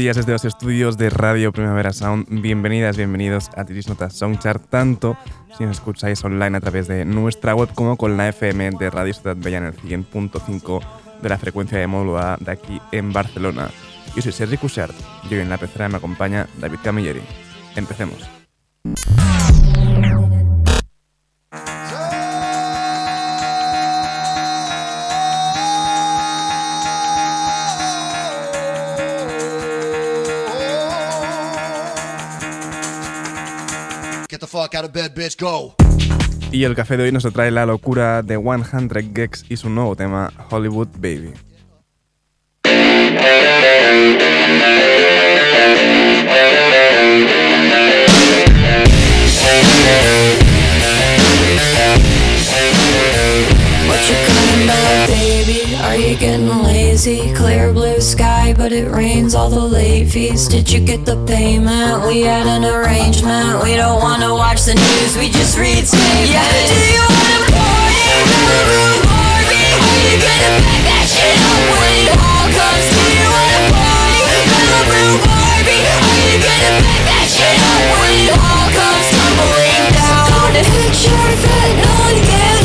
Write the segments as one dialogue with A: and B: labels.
A: Días desde los estudios de Radio Primavera Sound. Bienvenidas, bienvenidos a Tiris Notas Songchart, tanto si nos escucháis online a través de nuestra web como con la FM de Radio Ciudad Bella en el 100.5 de la frecuencia de módulo de aquí en Barcelona. Yo soy Sergi Cushart y hoy en la pecera me acompaña David Camilleri. Empecemos. Y el café de hoy nos trae la locura de 100 Gex y su nuevo tema Hollywood Baby.
B: You getting lazy? Clear blue sky, but it rains all the late fees. Did you get the payment? We had an arrangement. We don't wanna watch the news, we just read statements. Yeah, do you wanna party? Barbie? Are you gonna back that shit up when it all comes? Do you wanna party? Malibu Barbie? Are you gonna back that shit up when it all comes tumbling down? Your fit, no one gives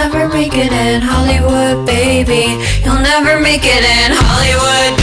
B: never make it in Hollywood, baby. You'll never make it in Hollywood,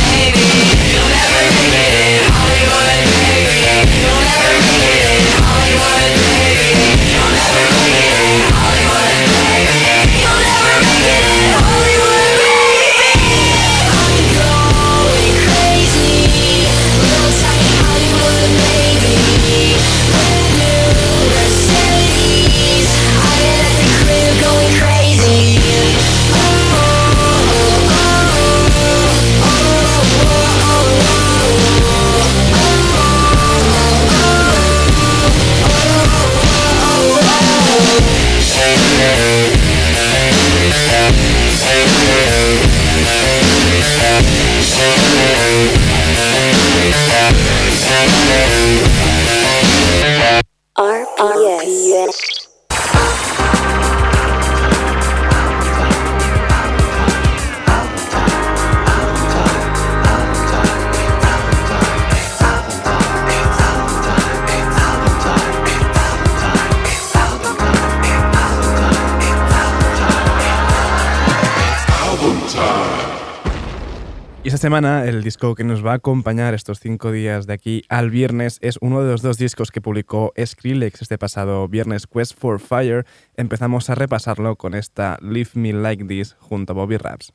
C: semana el disco que nos va a acompañar estos cinco días de aquí al viernes es uno de los dos discos que publicó Skrillex este pasado viernes, Quest for Fire. Empezamos a repasarlo con esta Leave Me Like This junto a Bobby Raps.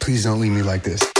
D: Please don't leave me like this.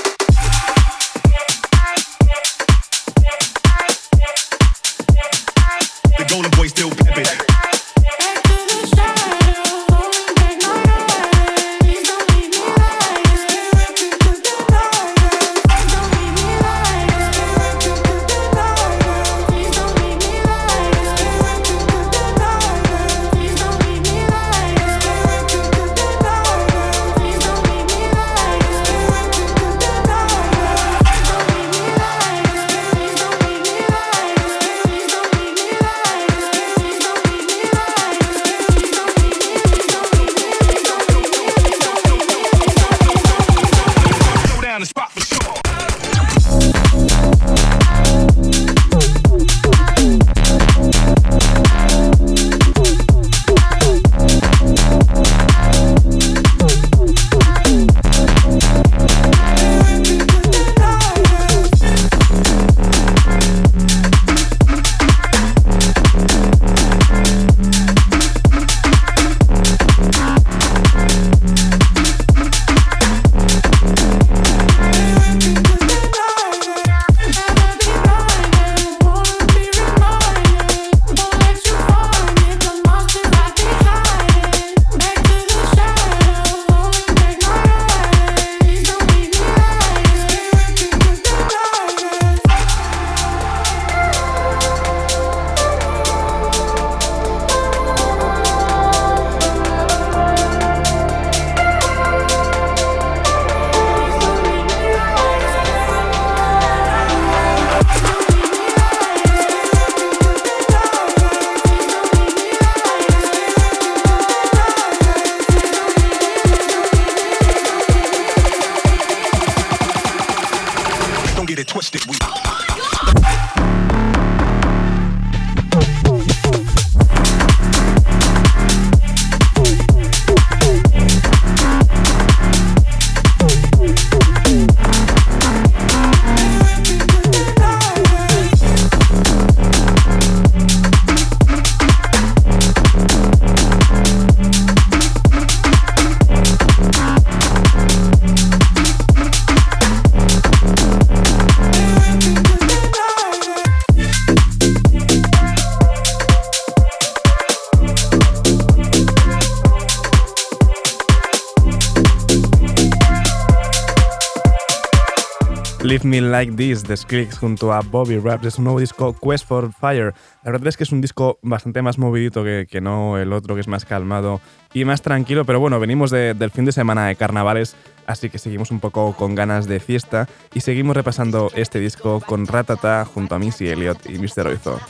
C: Me Like This de Skrillex junto a Bobby Raps es un nuevo disco Quest for Fire. La verdad es que es un disco bastante más movidito que, que no el otro, que es más calmado y más tranquilo, pero bueno, venimos del fin de semana de carnavales, así que seguimos un poco con ganas de fiesta y seguimos repasando este disco con Ratata junto a Missy Elliott y Mr. Oizo.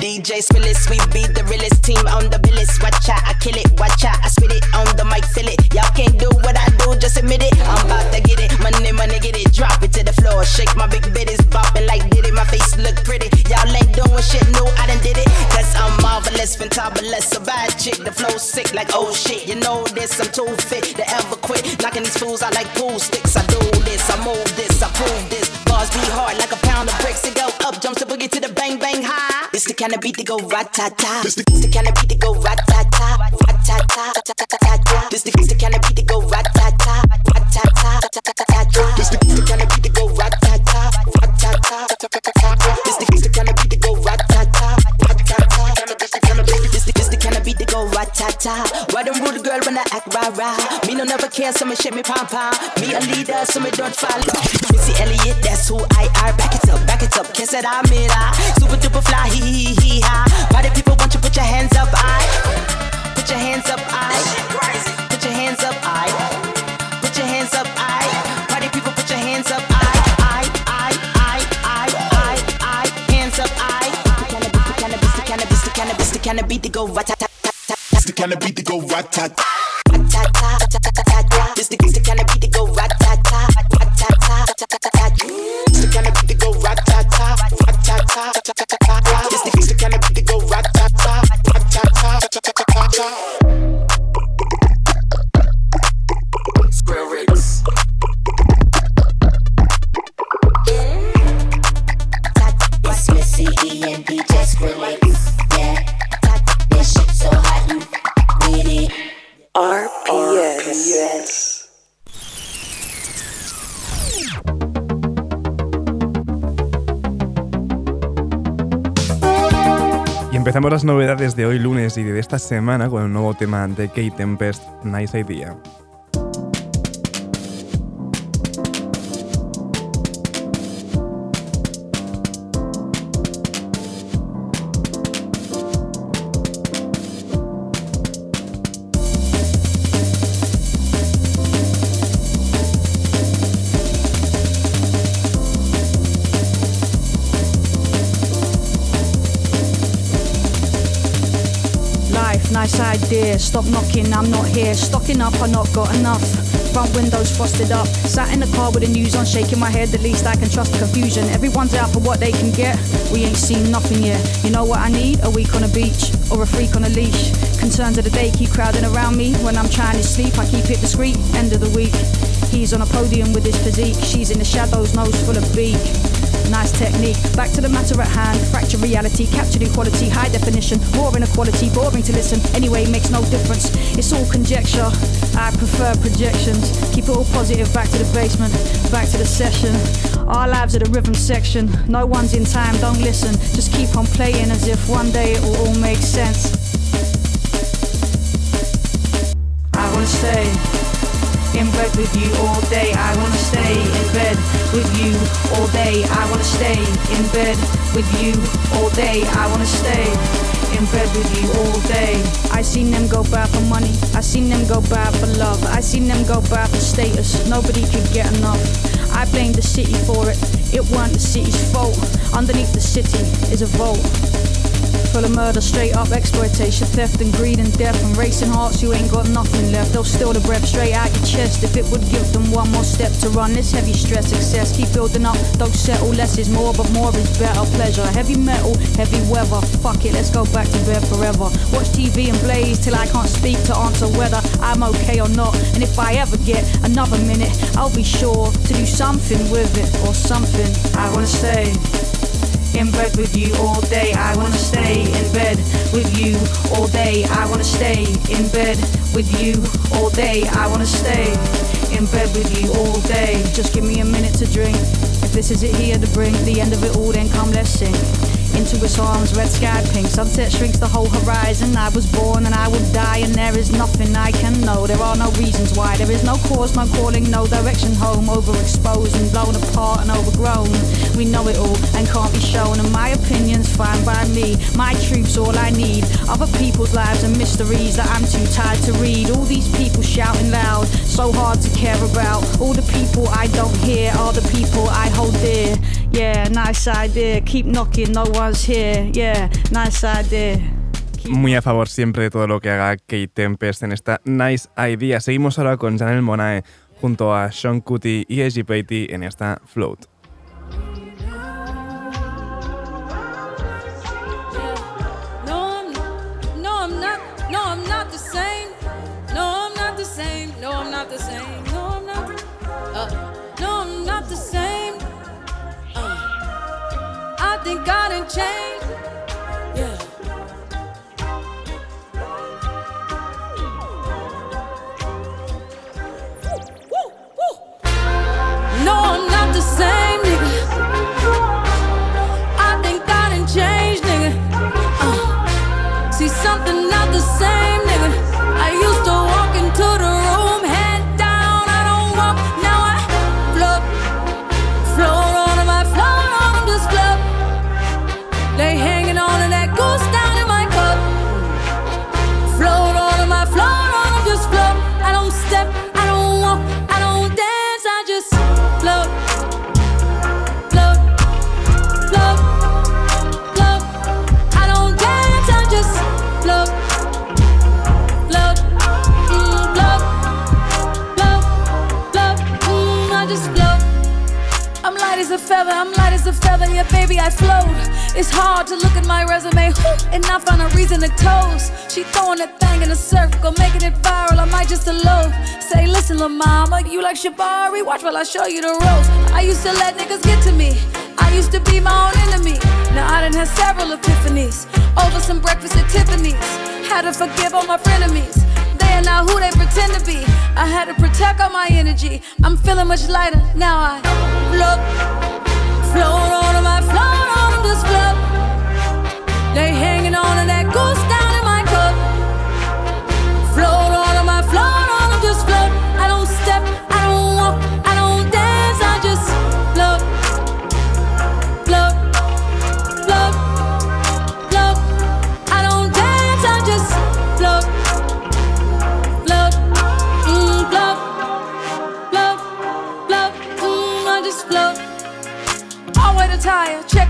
E: DJ Spillis, we beat the realest team on the billis. Watch out, I kill it, watch out, I spit it on the mic, fill it. Y'all can't do what I do, just admit it. I'm about to get it, money, money, get it, drop it to the floor. Shake my big bitties, bopping like did it. My face look pretty. Y'all ain't doing shit new, I done did it. Cause I'm marvelous, fantabulous, a bad chick. The flow sick like oh shit. You know this, I'm too fit to ever quit. Knocking these fools out like pool sticks. I do this, I move this, I prove this. Bars be hard like a pound of bricks. It go up, jumps the boogie to the bang bang high. It's the kind of beat that go rat ta ta. It's the kind of beat that go rat ta ta, rat ta ta ta ta ta ta. This the kind of beat that go rat ta ta, rat ta ta ta ta ta ta. This the kind of beat that go rat ta ta, rat ta ta ta ta ta ta. This the kind of beat that go rat ta ta, rat ta ta. This the kind of beat that go rat ta ta. Why them rude I act rah rah? Me no never care, so me shake me pom pom. Me a leader, so me don't follow. Missy Elliott, that's who I are. Back it up, back it up, kiss it, I'm it. Super duper fly, hee hee hee ha. Party people want you put your hands up, I. Put your hands up, I. Put your hands up, I. Put your hands up, I. Party people put your hands up, I. I, I, I, I, I, I. Hands up, I. The cannabis, the cannabis, the cannabis, the cannabis, the cannabis, the go rat tat tat tat.
D: It's the kind of beat that go rat tat.
E: Rat tat tat
A: Empezamos las novedades de hoy lunes y de esta semana con el nuevo tema de Kate Tempest, Nice Idea.
F: Idea. Stop knocking, I'm not here. Stocking up, I not got enough. Front windows frosted up. Sat in the car with the news on, shaking my head. The least I can trust the confusion. Everyone's out for what they can get. We ain't seen nothing yet. You know what I need? A week on a beach or a freak on a leash. Concerns of the day keep crowding around me. When I'm trying to sleep, I keep it discreet. End of the week. He's on a podium with his physique. She's in the shadows, nose full of beak nice technique. Back to the matter at hand, fracture reality, captured equality, high definition, more inequality, boring to listen. Anyway, makes no difference. It's all conjecture. I prefer projections. Keep it all positive. Back to the basement, back to the session. Our lives are the rhythm section. No one's in time. Don't listen. Just keep on playing as if one day it will all make sense. I wanna stay in bed with you all day. I wanna stay in bed with you all day. I wanna stay in bed with you all day. I wanna stay in bed with you all day. I seen them go bad for money. I seen them go bad for love. I seen them go bad for status. Nobody could get enough. I blame the city for it. It weren't the city's fault. Underneath the city is a vault full of murder, straight up exploitation, theft and greed and death and racing hearts. You ain't got nothing left. They'll steal the breath straight out your chest if it would give them one more step to run this heavy stress. Excess, keep building up. Don't settle. Less is more, but more is better. Pleasure, heavy metal, heavy weather. Fuck it, let's go back to bed forever. Watch TV and blaze till I can't speak to answer whether I'm okay or not. And if I ever get another minute, I'll be sure to do something with it or something. I wanna say in bed with you all day. I wanna stay in bed with you all day. I wanna stay in bed with you all day. I wanna stay in bed with you all day. Just give me a minute to drink. If this is it here to bring the end of it all, then come let's sing into its arms, red sky pink. Sunset shrinks the whole horizon. I was born and I will die, and there is nothing I can know. There are no reasons why. There is no cause, no calling, no direction home. Overexposed and blown apart and overgrown. We know it all and can't be shown. And my opinion's fine by me. My truth's all I need. Other people's lives and mysteries that I'm too tired to read. All these people shouting loud, so hard to care about. All the people I don't hear are the people I hold dear. Yeah, nice idea. Keep knocking, no one's here. Yeah, nice idea.
A: Muy a favor siempre de todo lo que haga Kate Tempest en esta Nice Idea. Seguimos ahora con Janelle Monae junto a Sean Cutty y Eji Patey en esta Float.
G: Think God and change. Yeah. Woo, woo, No, I'm not the same, I'm light as a feather, yeah, baby, I float. It's hard to look at my resume and not find a reason to toast. She throwing that thing in a circle, making it viral, I might just elope. Say, listen, lil' mama, you like Shabari? Watch while I show you the ropes. I used to let niggas get to me. I used to be my own enemy. Now I done had several epiphanies over some breakfast at Tiffany's. Had to forgive all my frenemies. They are not who they pretend to be. I had to protect all my energy. I'm feeling much lighter now. I float, float on them, I float on just float. They hanging on to that goose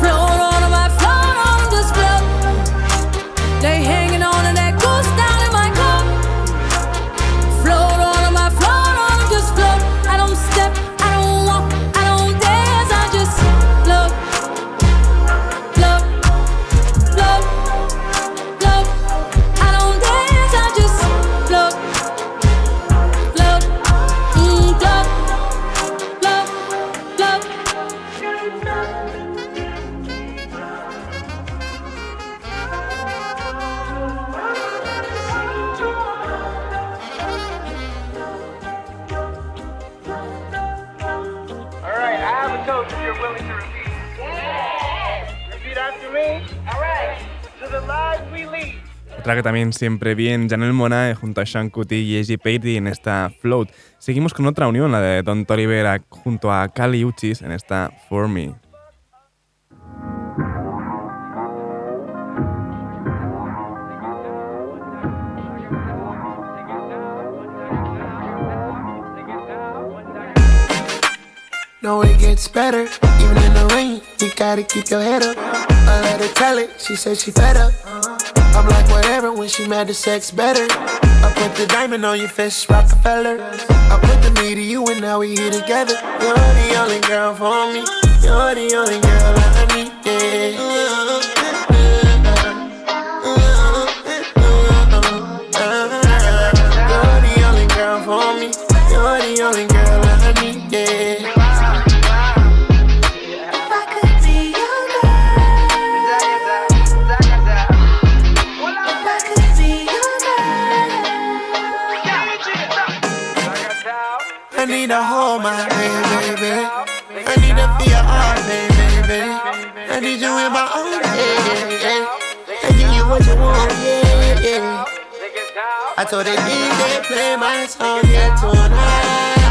G: float on I float on just float. They hanging
A: que también siempre bien, Janelle Monae junto a Sean Kuti y Easy Patey en esta Float. Seguimos con otra unión, la de Don Olivera junto a Kali Uchis en esta For Me.
H: No, it gets better, even in the rain. You gotta keep your head up. I let her tell it, she said she fed up. I'm like, whatever, when she mad, the sex better. I put the diamond on your fist, Rockefeller. I put the me to you, and now we here together. You're the only girl for me. You're the only girl I need, You're need to hold my baby. I need to feel your heart, baby, baby. I need you in my arms, yeah, yeah. I give you what you want, yeah, yeah. I told the DJ play my song, yeah, tonight.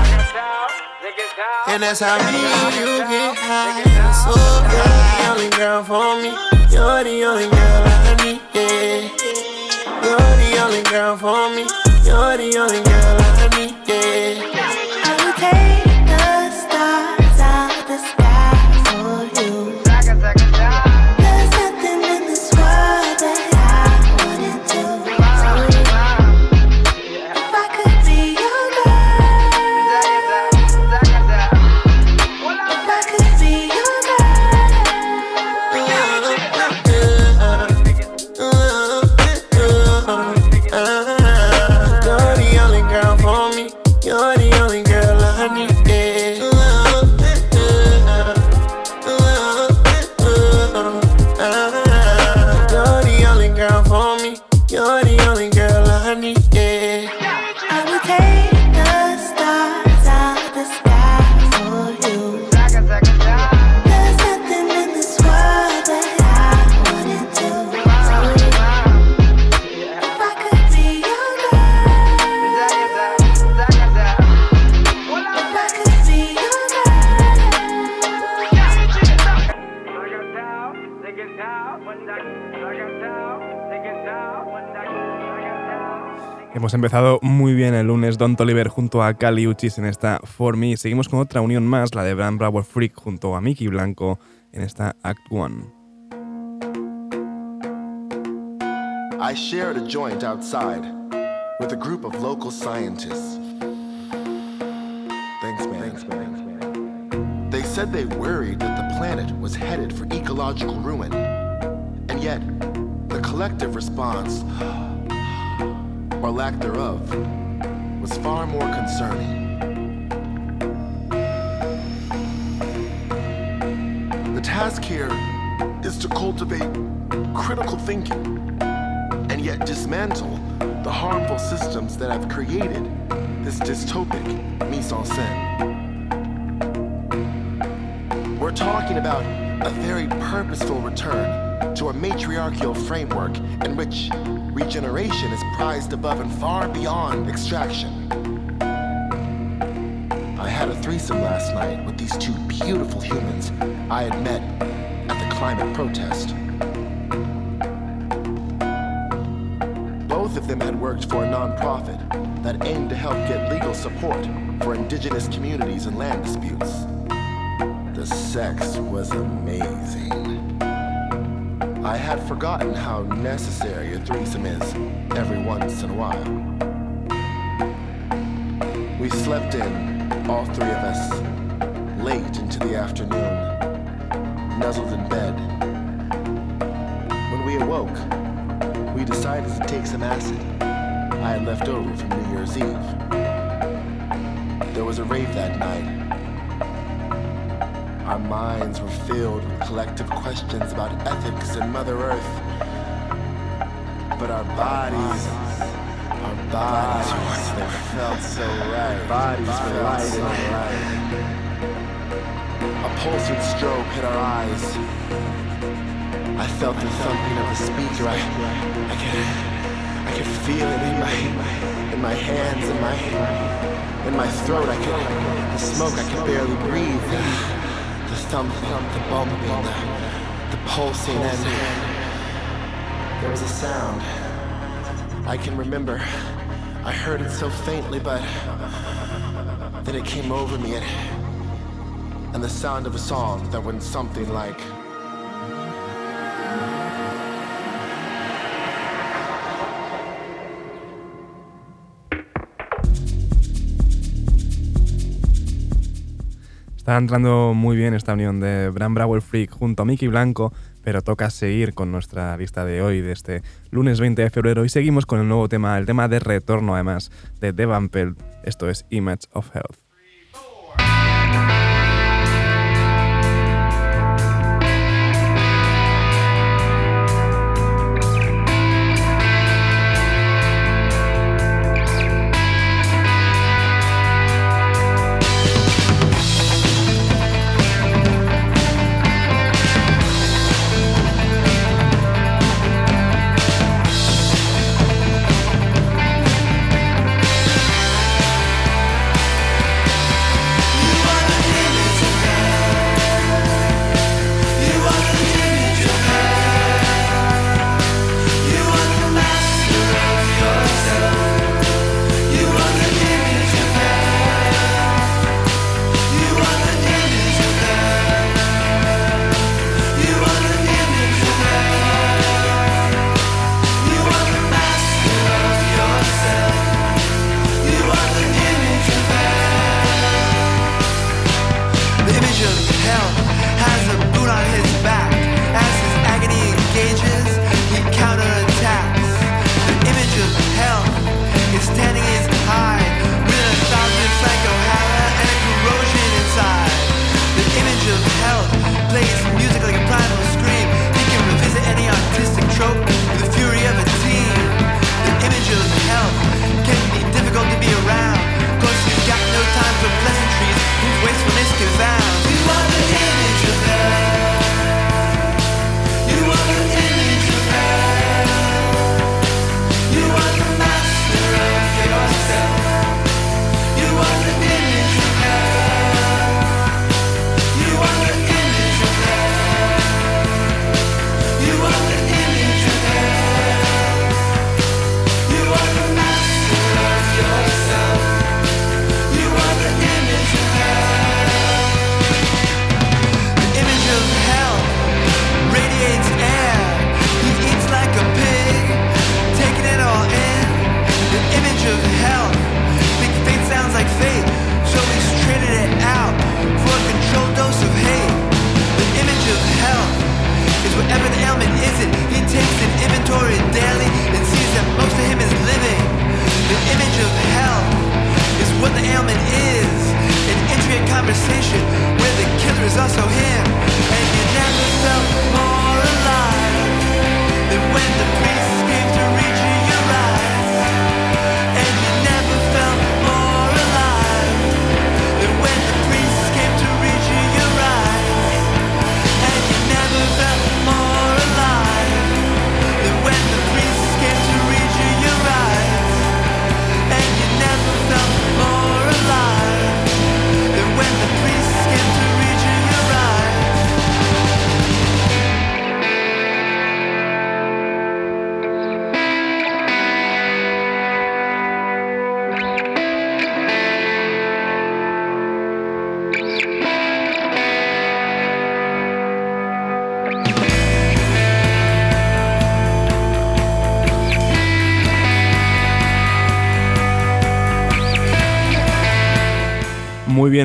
H: And that's how me and you get high. So you're the only girl for me. You're the only girl I need, yeah. You're the only girl for me. You're the only girl I need, yeah.
I: Hemos empezado muy bien el lunes Don Toliver junto a Cali Uchis en esta For Me. Seguimos con otra unión más, la de Bram Bravo Freak junto a Mickey Blanco en esta Act One.
J: I shared a joint outside with a group of local scientists. Thanks, man. They said they worried that the planet was headed for ecological ruin. And yet, the collective response, or lack thereof, was far more concerning. The task here is to cultivate critical thinking and yet dismantle the harmful systems that have created this dystopic mise en scène. We're talking about a very purposeful return to a matriarchal framework in which regeneration is prized above and far beyond extraction. I had a threesome last night with these two beautiful humans I had met at the climate protest. Both of them had worked for a nonprofit that aimed to help get legal support for indigenous communities and land disputes. The sex was amazing. I had forgotten how necessary a threesome is every once in a while. We slept in, all three of us, late into the afternoon, nuzzled in bed. When we awoke, we decided to take some acid I had left over from New Year's Eve. There was a rave that night. Our minds were filled with collective questions about ethics and Mother Earth. But our bodies, our bodies, they felt so right. Bodies were light and light. A pulsing strobe hit our eyes. I felt the thumping of the speaker. I, I could, I could feel it in my, in my hands, in my, in my throat. I could, the smoke. I could barely breathe. The, thumping, the bumping, the, the pulsing, and there was a sound. I can remember. I heard it so faintly, but then it came over me, and, and the sound of a song that went something like.
I: Está entrando muy bien esta unión de Bram Brower Freak junto a Mickey Blanco, pero toca seguir con nuestra lista de hoy, de este lunes 20 de febrero, y seguimos con el nuevo tema, el tema de retorno además, de Devan Pelt. Esto es Image of Health.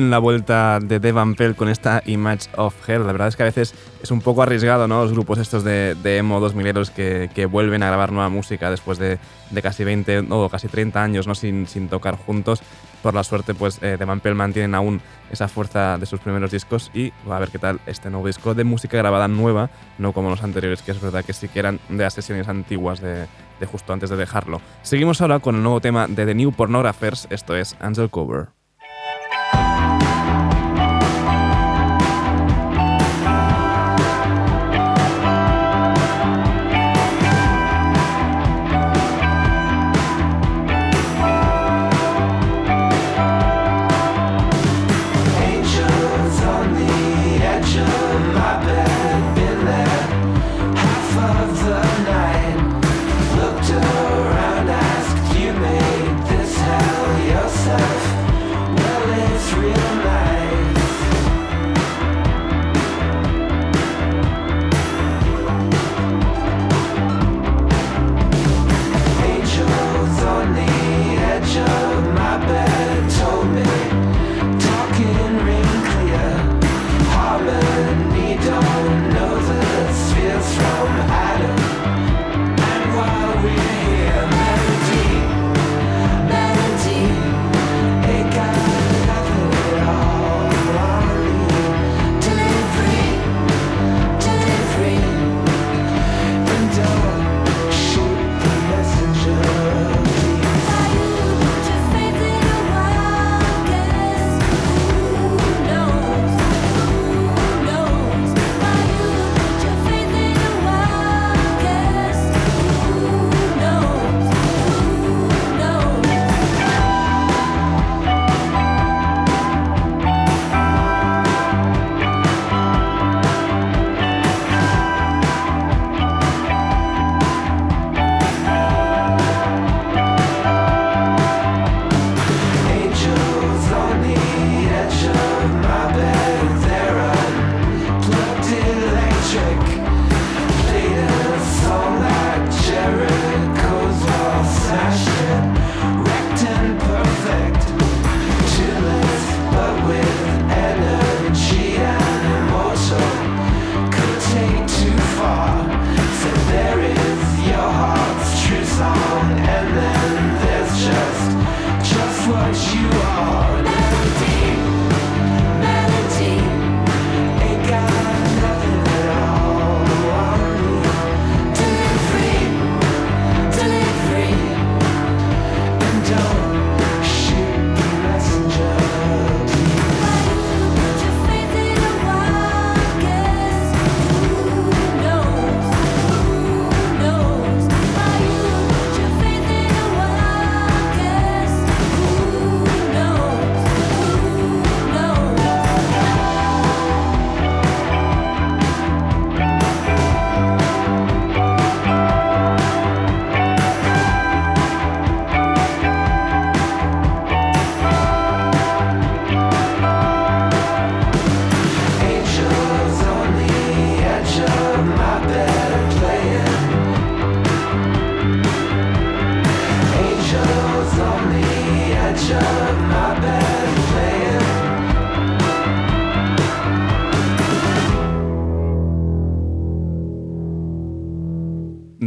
C: La vuelta de Devan Pell con esta Image of Her. La verdad es que a veces es un poco arriesgado, ¿no? Los grupos estos de, de emo 2000 que, que vuelven a grabar nueva música después de, de casi 20 o casi 30 años, ¿no? Sin, sin tocar juntos. Por la suerte, pues eh, Devan Pell mantienen aún esa fuerza de sus primeros discos y va a ver qué tal este nuevo disco de música grabada nueva, no como los anteriores, que es verdad que sí que eran de las sesiones antiguas de, de justo antes de dejarlo. Seguimos ahora con el nuevo tema de The New Pornographers, esto es Angel Cover.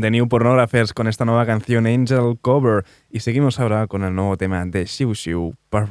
K: The
C: New Pornographers con esta nueva canción Angel Cover. Y seguimos ahora con el nuevo tema de Shiu Shiu Puff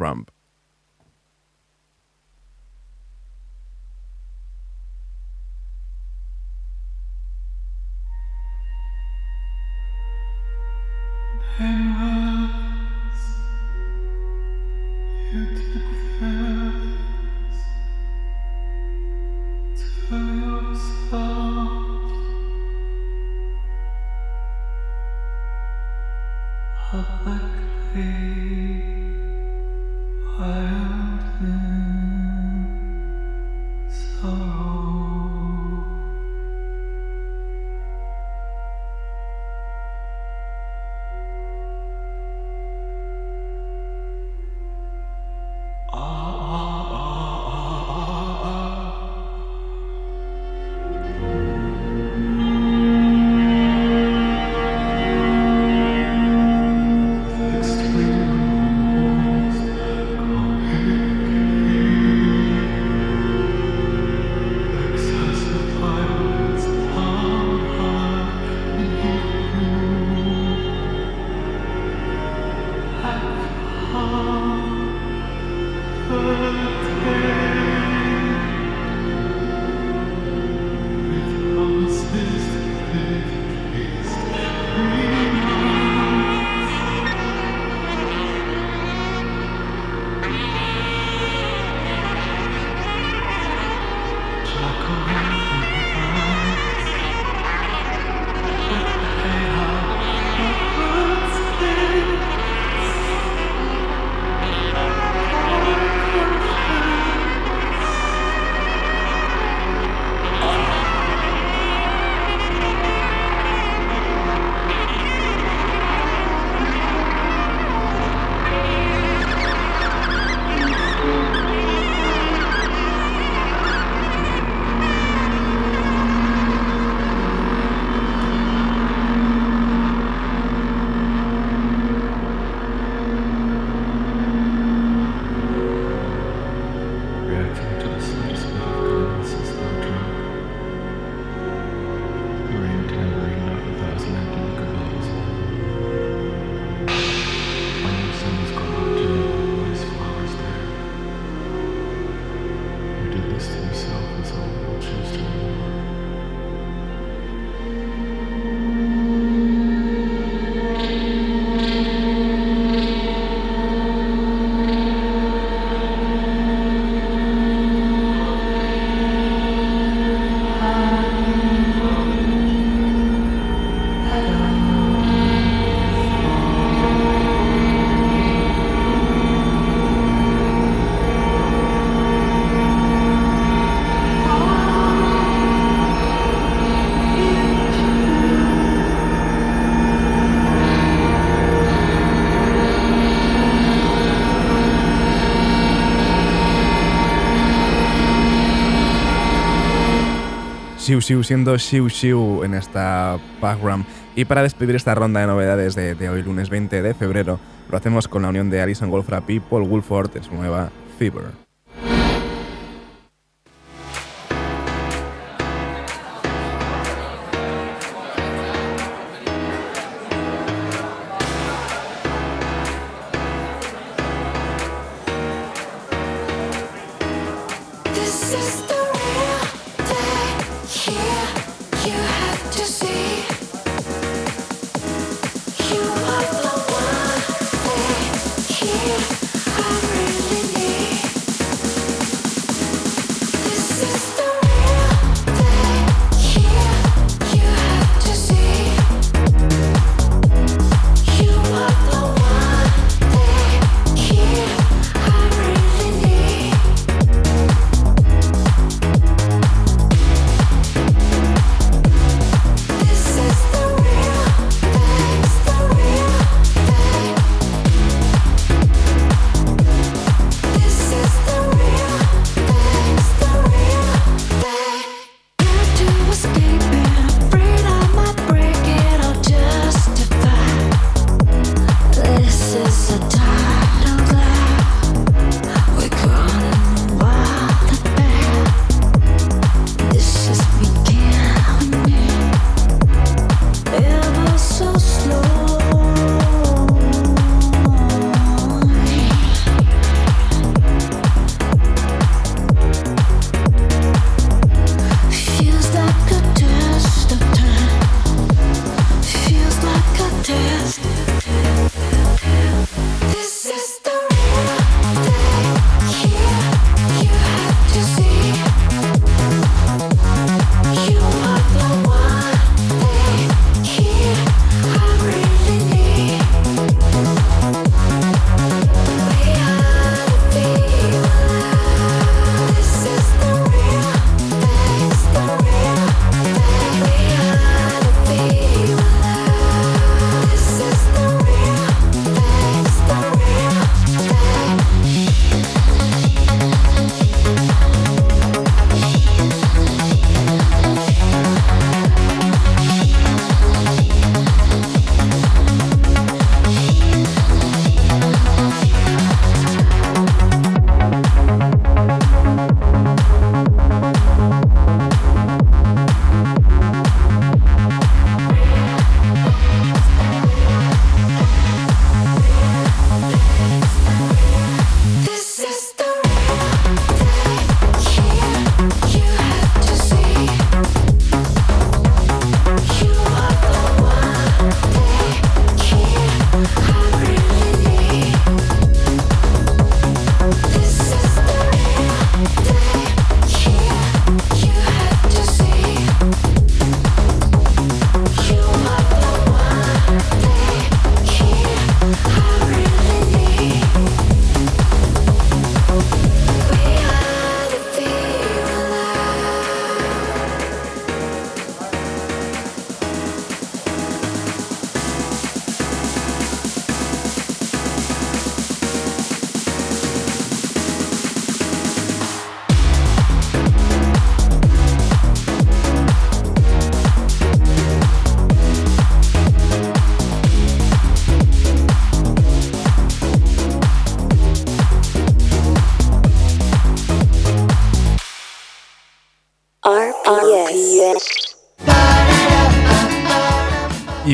L: Xiu siendo Xiu Xiu en esta background. Y para despedir esta ronda de novedades de, hoy, lunes 20 de febrero, lo hacemos con la unión de Alison Wolfram y Paul Woolford en su nueva Fever.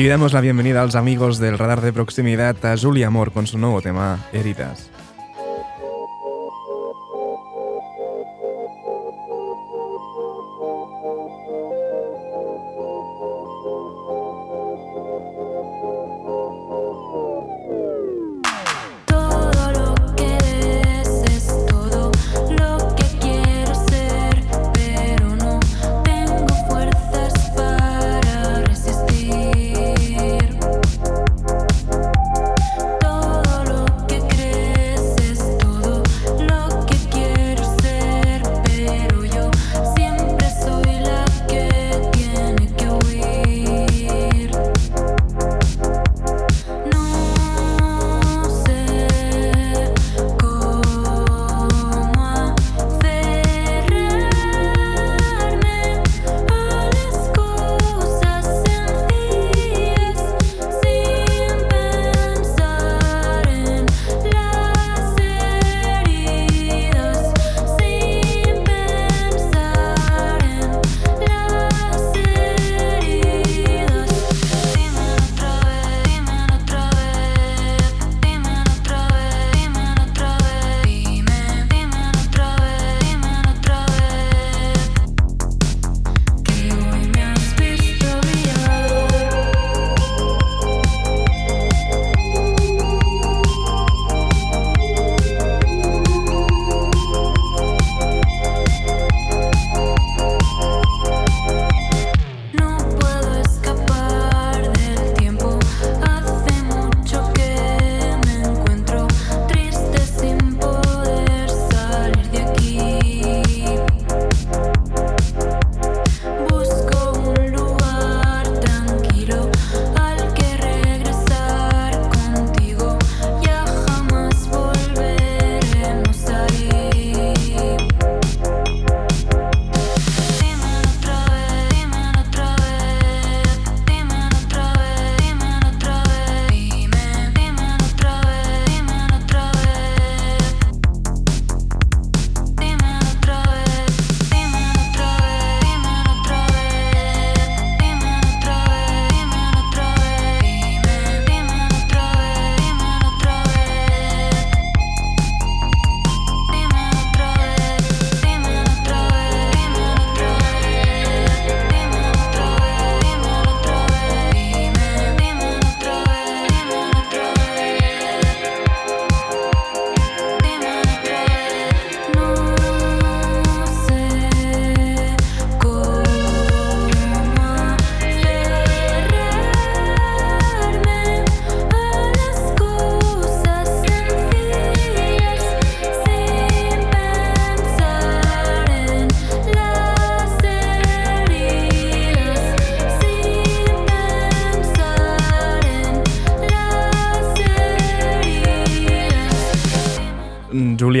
A: Y damos la bienvenida a los amigos del radar de proximidad a Julia Amor con su nuevo tema, Heridas.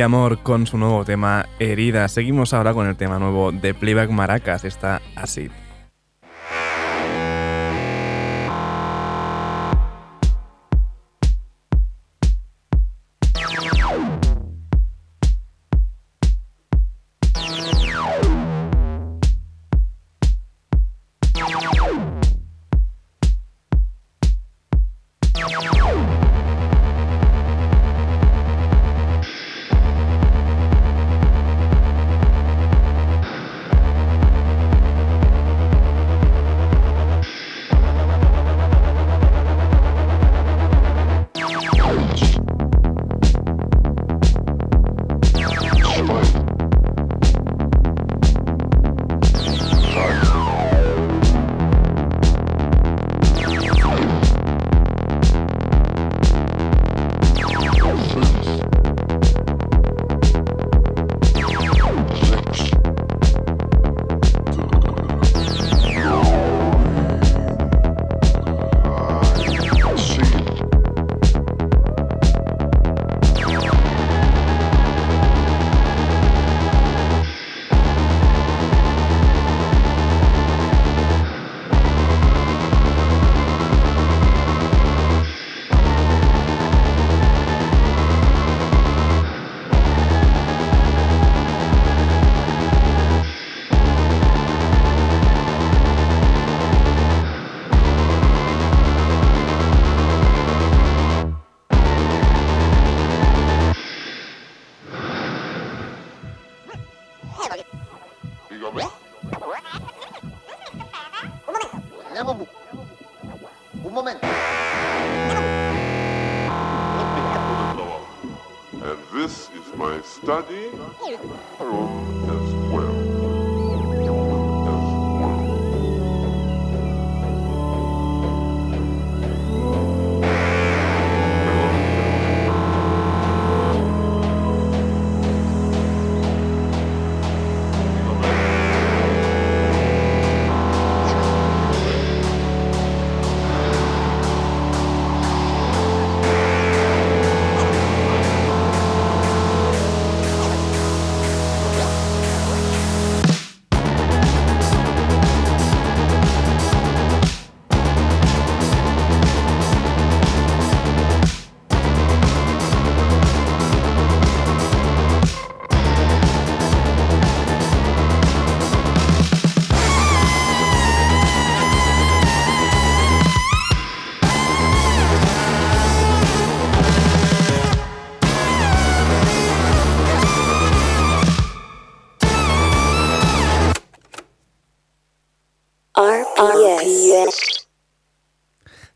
A: Amor con su nuevo tema Herida. Seguimos ahora con el tema nuevo de Playback Maracas, está así.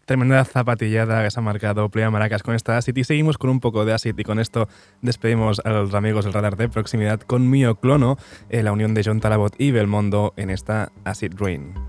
C: Tremenda zapatillada que se ha marcado Playa Maracas con esta Acid y seguimos con un poco de Acid y con esto despedimos a los amigos del radar de proximidad con Mio Clono, eh, la unión de John Talabot y Belmondo en esta Acid Rain.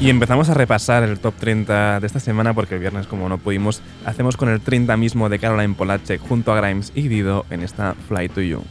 A: Y empezamos a repasar el top 30 de esta semana porque el viernes, como no pudimos, hacemos con el 30 mismo de Caroline Polacek junto a Grimes y Dido en esta Fly to You.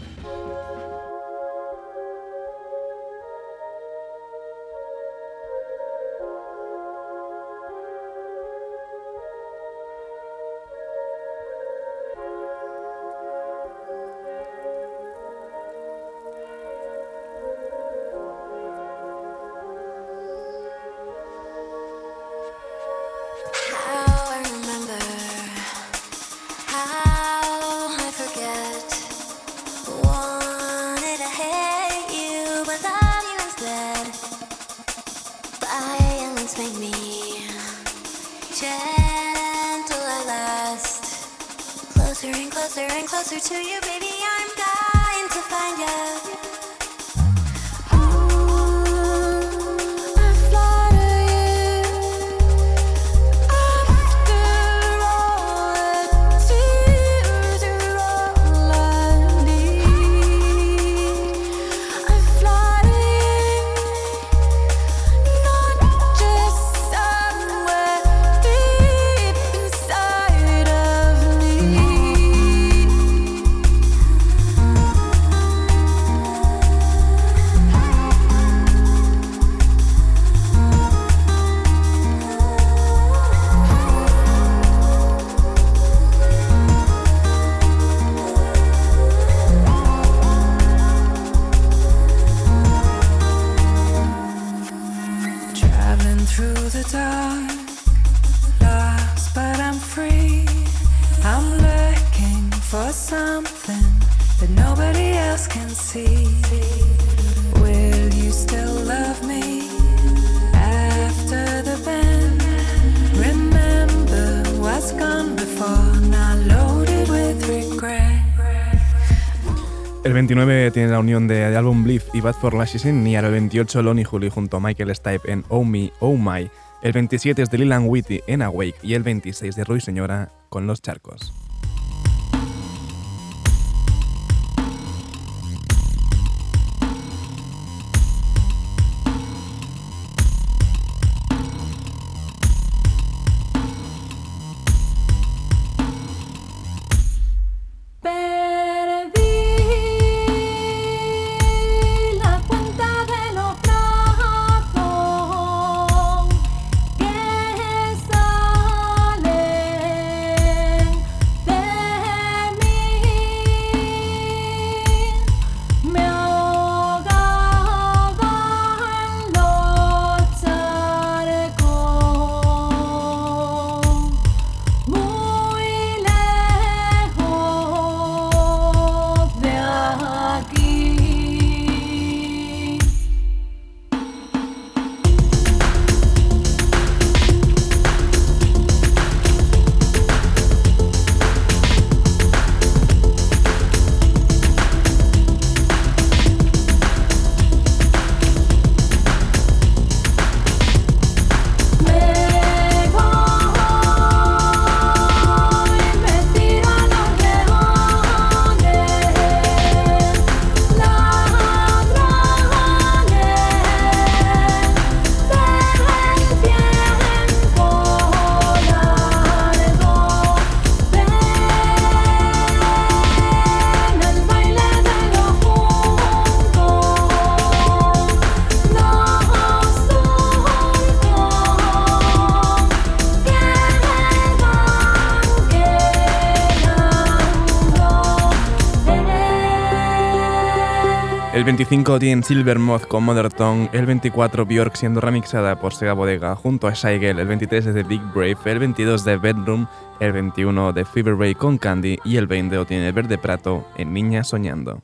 A: 29 tiene la unión de, de álbum Believe y Bad for Lashes in Near. El 28 Lonnie Hooley junto a Michael Stipe en Oh Me, Oh My. El 27 es de Lilan Whitty en Awake. Y el 26 de Roy Señora con Los Charcos. 25 tiene Silver Moth con Mother Tongue. El 24 Björk siendo remixada por Sega Bodega junto a Shaigel. El 23 es de Big Brave. El 22 de Bedroom. El 21 de Fever Ray con Candy. Y el 20 lo tiene Verde Prato en Niña Soñando.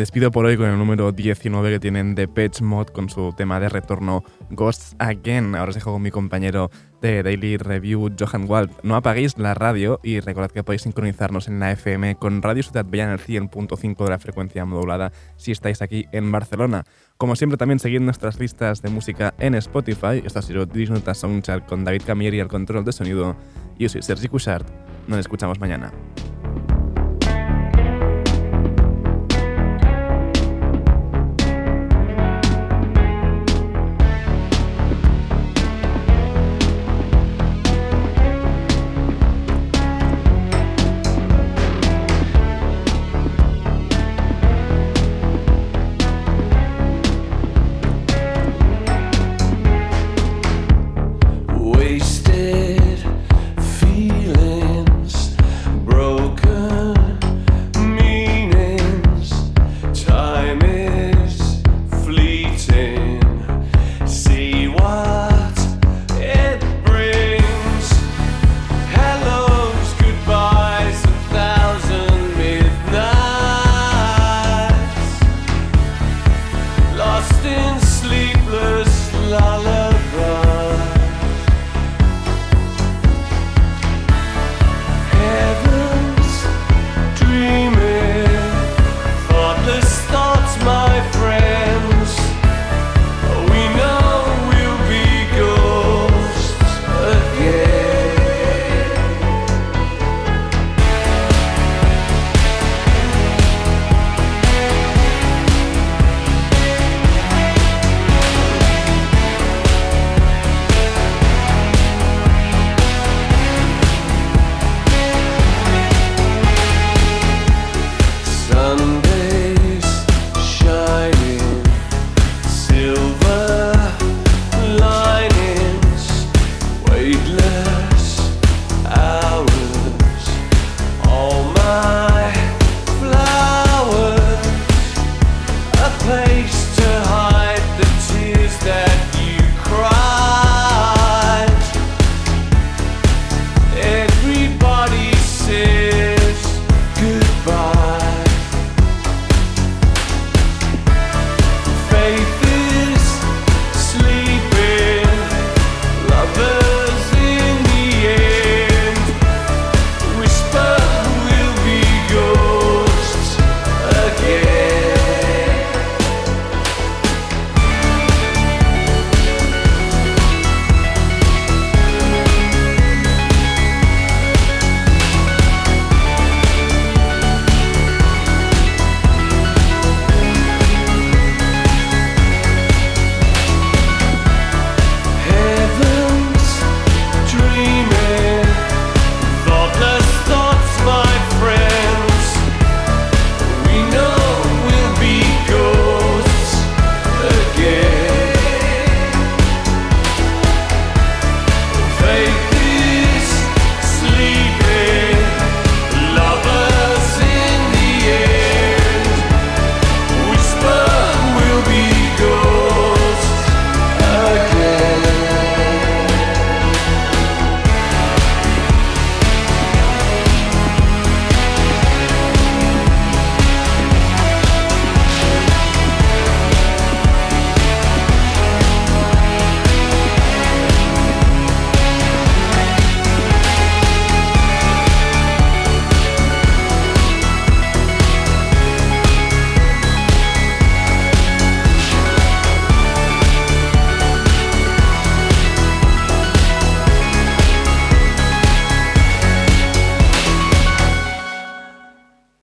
C: Despido por hoy con el número 19 que tienen de Pets Mod con su tema de retorno Ghosts Again. Ahora os dejo con mi compañero de Daily Review, Johan Wald. No apaguéis la radio y recordad que podéis sincronizarnos en la FM con Radio Ciudad Bella en el 100.5 de la frecuencia modulada si estáis aquí en Barcelona. Como siempre, también seguid nuestras listas de música en Spotify. Esto ha sido Disnota Soundchart con David Camieri al control de sonido. Yo soy Sergi Cushart. Nos escuchamos mañana.